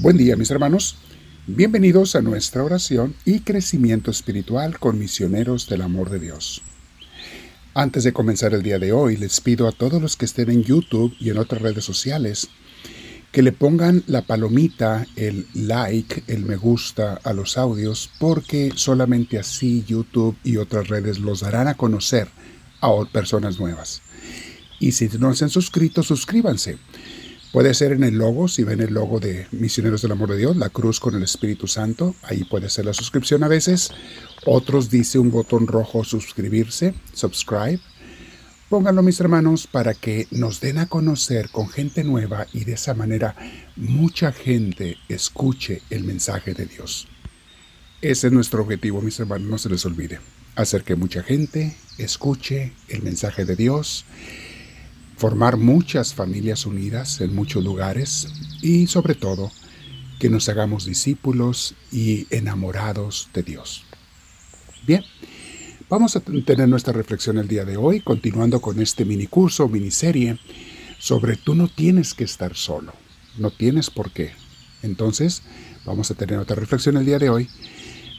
Buen día mis hermanos, bienvenidos a nuestra oración y crecimiento espiritual con misioneros del amor de Dios. Antes de comenzar el día de hoy, les pido a todos los que estén en YouTube y en otras redes sociales que le pongan la palomita, el like, el me gusta a los audios, porque solamente así YouTube y otras redes los darán a conocer a personas nuevas. Y si no se han suscrito, suscríbanse Puede ser en el logo, si ven el logo de Misioneros del Amor de Dios, la cruz con el Espíritu Santo, ahí puede ser la suscripción a veces. Otros dice un botón rojo suscribirse, subscribe. Pónganlo mis hermanos para que nos den a conocer con gente nueva y de esa manera mucha gente escuche el mensaje de Dios. Ese es nuestro objetivo mis hermanos, no se les olvide. Hacer que mucha gente escuche el mensaje de Dios formar muchas familias unidas en muchos lugares y sobre todo que nos hagamos discípulos y enamorados de Dios. Bien, vamos a tener nuestra reflexión el día de hoy, continuando con este mini curso, miniserie, sobre tú no tienes que estar solo, no tienes por qué. Entonces, vamos a tener otra reflexión el día de hoy,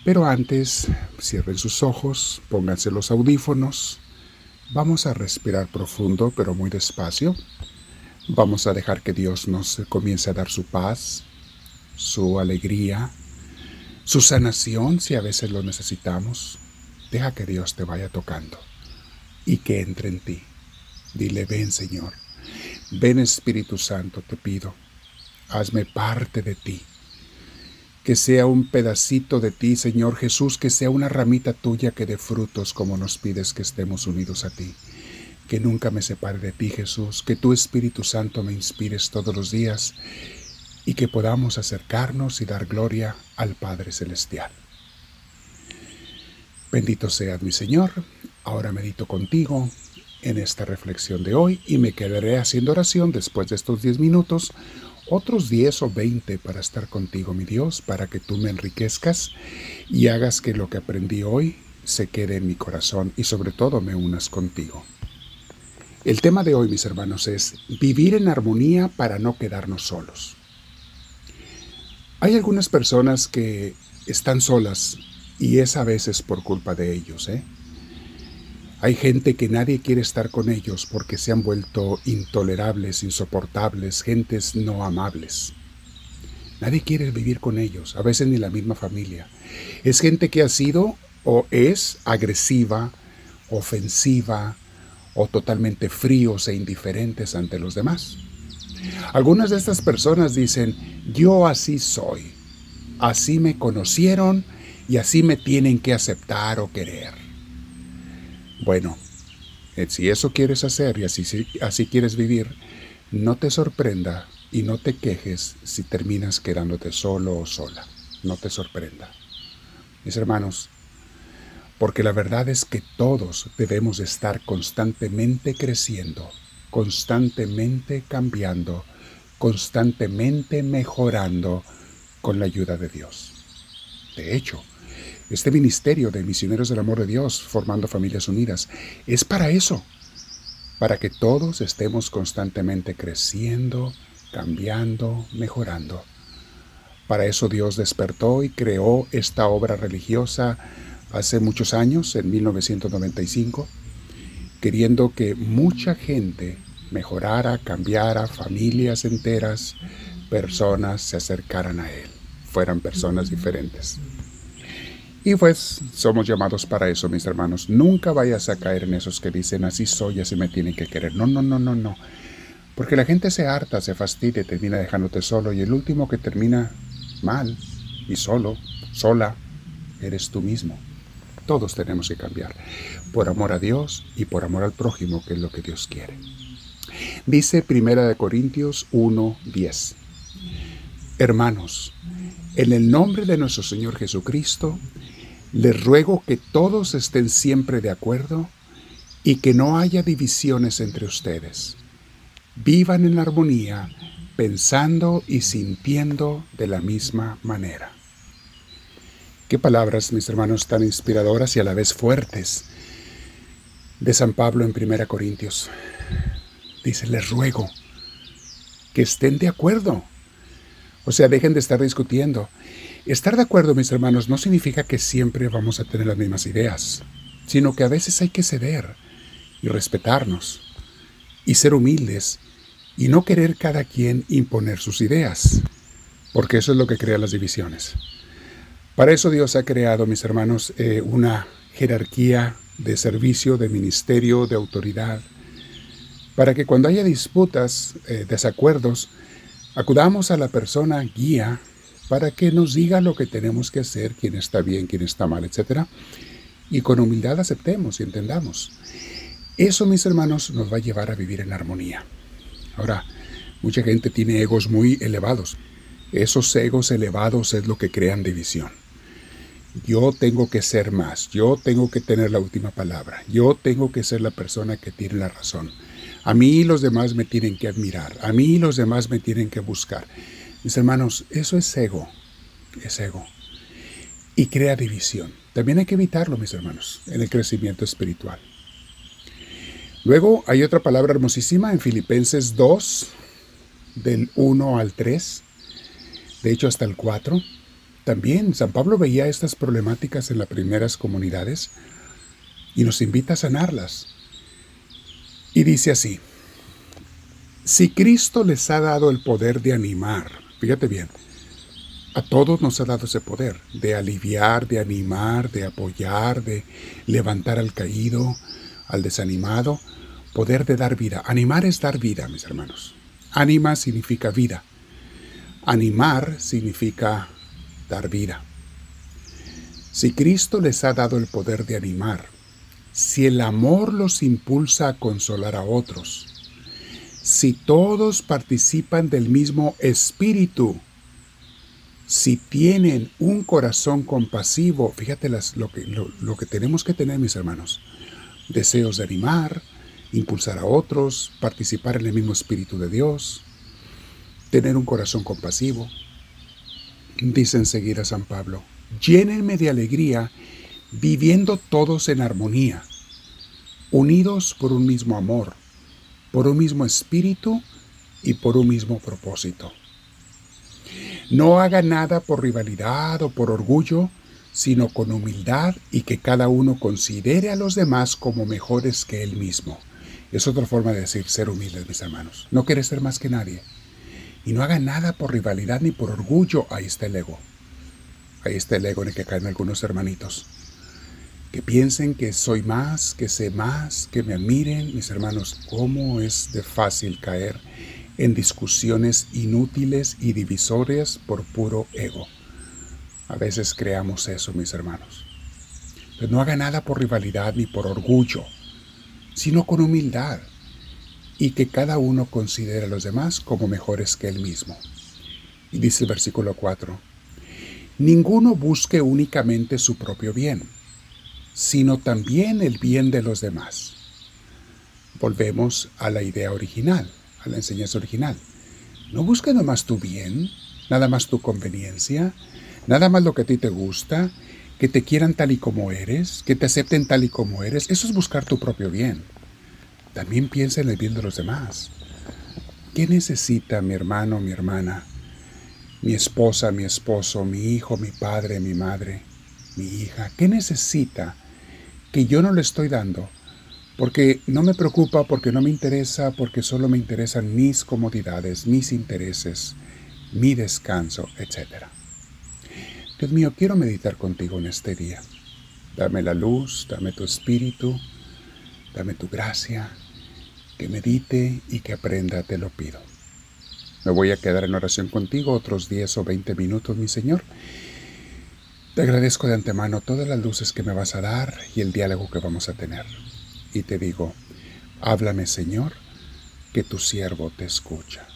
pero antes, cierren sus ojos, pónganse los audífonos, Vamos a respirar profundo, pero muy despacio. Vamos a dejar que Dios nos comience a dar su paz, su alegría, su sanación si a veces lo necesitamos. Deja que Dios te vaya tocando y que entre en ti. Dile, ven Señor, ven Espíritu Santo, te pido, hazme parte de ti que sea un pedacito de ti, Señor Jesús, que sea una ramita tuya que dé frutos como nos pides que estemos unidos a ti. Que nunca me separe de ti, Jesús, que tu Espíritu Santo me inspires todos los días y que podamos acercarnos y dar gloria al Padre Celestial. Bendito seas mi Señor, ahora medito contigo en esta reflexión de hoy y me quedaré haciendo oración después de estos diez minutos otros 10 o 20 para estar contigo, mi Dios, para que tú me enriquezcas y hagas que lo que aprendí hoy se quede en mi corazón y sobre todo me unas contigo. El tema de hoy, mis hermanos, es vivir en armonía para no quedarnos solos. Hay algunas personas que están solas y es a veces por culpa de ellos, ¿eh? Hay gente que nadie quiere estar con ellos porque se han vuelto intolerables, insoportables, gentes no amables. Nadie quiere vivir con ellos, a veces ni la misma familia. Es gente que ha sido o es agresiva, ofensiva o totalmente fríos e indiferentes ante los demás. Algunas de estas personas dicen, yo así soy, así me conocieron y así me tienen que aceptar o querer. Bueno, eh, si eso quieres hacer y así, así quieres vivir, no te sorprenda y no te quejes si terminas quedándote solo o sola. No te sorprenda. Mis hermanos, porque la verdad es que todos debemos estar constantemente creciendo, constantemente cambiando, constantemente mejorando con la ayuda de Dios. De hecho, este ministerio de misioneros del amor de Dios formando familias unidas, es para eso, para que todos estemos constantemente creciendo, cambiando, mejorando. Para eso Dios despertó y creó esta obra religiosa hace muchos años, en 1995, queriendo que mucha gente mejorara, cambiara, familias enteras, personas se acercaran a Él, fueran personas diferentes. Y pues somos llamados para eso, mis hermanos. Nunca vayas a caer en esos que dicen así soy, así me tienen que querer. No, no, no, no, no. Porque la gente se harta, se fastidia termina dejándote solo. Y el último que termina mal y solo, sola, eres tú mismo. Todos tenemos que cambiar. Por amor a Dios y por amor al prójimo, que es lo que Dios quiere. Dice Primera de Corintios 1:10. Hermanos, en el nombre de nuestro Señor Jesucristo, les ruego que todos estén siempre de acuerdo y que no haya divisiones entre ustedes. Vivan en armonía, pensando y sintiendo de la misma manera. Qué palabras, mis hermanos, tan inspiradoras y a la vez fuertes de San Pablo en 1 Corintios. Dice, les ruego que estén de acuerdo. O sea, dejen de estar discutiendo. Estar de acuerdo, mis hermanos, no significa que siempre vamos a tener las mismas ideas, sino que a veces hay que ceder y respetarnos y ser humildes y no querer cada quien imponer sus ideas, porque eso es lo que crea las divisiones. Para eso Dios ha creado, mis hermanos, eh, una jerarquía de servicio, de ministerio, de autoridad, para que cuando haya disputas, eh, desacuerdos, acudamos a la persona guía para que nos diga lo que tenemos que hacer, quién está bien, quién está mal, etc. Y con humildad aceptemos y entendamos. Eso, mis hermanos, nos va a llevar a vivir en armonía. Ahora, mucha gente tiene egos muy elevados. Esos egos elevados es lo que crean división. Yo tengo que ser más, yo tengo que tener la última palabra, yo tengo que ser la persona que tiene la razón. A mí los demás me tienen que admirar, a mí los demás me tienen que buscar. Mis hermanos, eso es ego, es ego. Y crea división. También hay que evitarlo, mis hermanos, en el crecimiento espiritual. Luego hay otra palabra hermosísima en Filipenses 2, del 1 al 3, de hecho hasta el 4 también San Pablo veía estas problemáticas en las primeras comunidades y nos invita a sanarlas. Y dice así, si Cristo les ha dado el poder de animar, fíjate bien, a todos nos ha dado ese poder de aliviar, de animar, de apoyar, de levantar al caído, al desanimado, poder de dar vida. Animar es dar vida, mis hermanos. Anima significa vida. Animar significa dar vida. Si Cristo les ha dado el poder de animar, si el amor los impulsa a consolar a otros, si todos participan del mismo espíritu, si tienen un corazón compasivo, fíjate lo, que, tenemos que tener, mis hermanos, deseos de animar, impulsar a otros, participar en el mismo espíritu de Dios, tener un corazón compasivo, dice enseguida San Pablo, llénenme de alegría, viviendo todos en armonía, unidos por un mismo amor, por un mismo espíritu y por un mismo propósito. No haga nada por rivalidad o por orgullo, sino con humildad y que cada uno considere a los demás como mejores que él mismo. Es otra forma de decir ser humildes, mis hermanos. No quieres ser más que nadie. Y no haga nada por rivalidad ni por orgullo. Ahí está el ego. Ahí está el ego en el que caen algunos hermanitos. Que piensen que soy más, que sé más, que me admiren. Mis hermanos, ¿cómo es de fácil caer en discusiones inútiles y divisorias por puro ego? A veces creamos eso, mis hermanos. Pero no haga nada por rivalidad ni por orgullo, sino con humildad y que cada uno considere a los demás como mejores que él mismo. Y dice el versículo 4, ninguno busque únicamente su propio bien, sino también el bien de los demás. Volvemos a la idea original, a la enseñanza original. No busques nada más tu bien, nada más tu conveniencia, nada más lo que a ti te gusta, que te quieran tal y como eres, que te acepten tal y como eres. Eso es buscar tu propio bien también piensa en el bien de los demás. ¿Qué necesita mi hermano, mi hermana, mi esposa, mi esposo, mi hijo, mi padre, mi madre, mi hija? ¿Qué necesita que yo no le estoy dando? Porque no me preocupa, porque no me interesa, porque solo me interesan mis comodidades, mis intereses, mi descanso, etc. Dios mío, quiero meditar contigo en este día. Dame la luz, dame tu espíritu, dame tu gracia, que medite y que aprenda, te lo pido. Me voy a quedar en oración contigo otros 10 o 20 minutos, mi Señor. Te agradezco de antemano todas las luces que me vas a dar y el diálogo que vamos a tener. Y te digo, háblame Señor, que tu siervo te escucha.